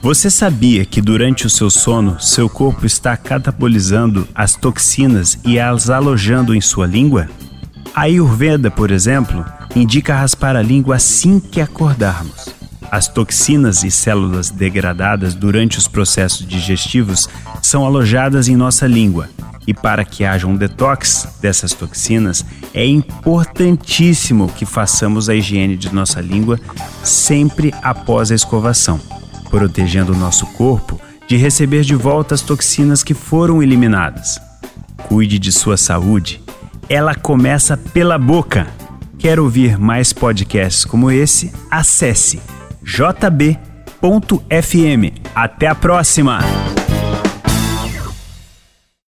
Você sabia que durante o seu sono, seu corpo está catabolizando as toxinas e as alojando em sua língua? A Ayurveda, por exemplo, indica raspar a língua assim que acordarmos. As toxinas e células degradadas durante os processos digestivos são alojadas em nossa língua. E para que haja um detox dessas toxinas, é importantíssimo que façamos a higiene de nossa língua sempre após a escovação protegendo o nosso corpo de receber de volta as toxinas que foram eliminadas. Cuide de sua saúde. Ela começa pela boca. Quer ouvir mais podcasts como esse? Acesse jb.fm. Até a próxima!